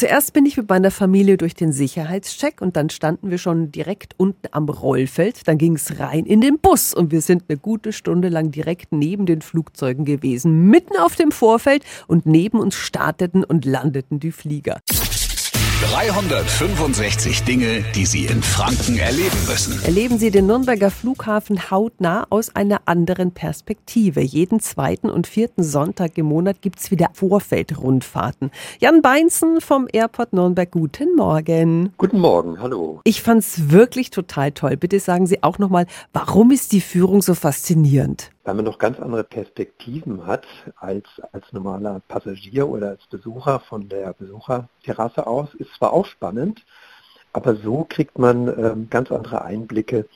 Zuerst bin ich mit meiner Familie durch den Sicherheitscheck und dann standen wir schon direkt unten am Rollfeld. Dann ging es rein in den Bus und wir sind eine gute Stunde lang direkt neben den Flugzeugen gewesen, mitten auf dem Vorfeld und neben uns starteten und landeten die Flieger. 365 Dinge, die Sie in Franken erleben müssen. Erleben Sie den Nürnberger Flughafen hautnah aus einer anderen Perspektive. Jeden zweiten und vierten Sonntag im Monat gibt es wieder Vorfeldrundfahrten. Jan Beinzen vom Airport Nürnberg, guten Morgen. Guten Morgen, hallo. Ich fand es wirklich total toll. Bitte sagen Sie auch nochmal, warum ist die Führung so faszinierend? Weil man noch ganz andere Perspektiven hat als als normaler Passagier oder als Besucher von der Besucherterrasse aus. Ist zwar auch spannend, aber so kriegt man ähm, ganz andere Einblicke,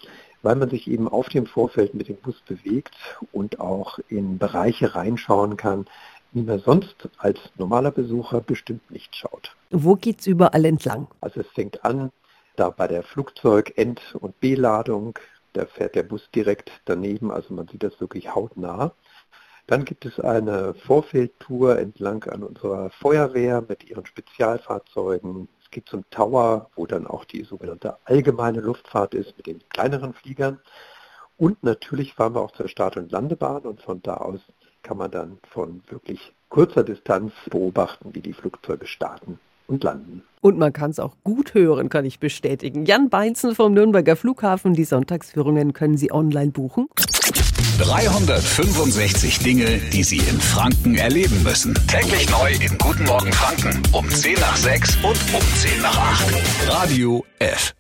weil man sich eben auf dem Vorfeld mit dem Bus bewegt und auch in Bereiche reinschauen kann, wie man sonst als normaler Besucher bestimmt nicht schaut. Wo geht es überall entlang? Also es fängt an da bei der Flugzeug-End- und B-Ladung, da fährt der Bus direkt daneben, also man sieht das wirklich hautnah. Dann gibt es eine Vorfeldtour entlang an unserer Feuerwehr mit ihren Spezialfahrzeugen. Es geht zum Tower, wo dann auch die sogenannte allgemeine Luftfahrt ist mit den kleineren Fliegern. Und natürlich fahren wir auch zur Start- und Landebahn und von da aus kann man dann von wirklich kurzer Distanz beobachten, wie die Flugzeuge starten und landen. Und man kann es auch gut hören, kann ich bestätigen. Jan Beinzen vom Nürnberger Flughafen. Die Sonntagsführungen können Sie online buchen. 365 Dinge, die Sie in Franken erleben müssen. Täglich neu in Guten Morgen Franken um 10 nach 6 und um 10 nach 8. Radio F.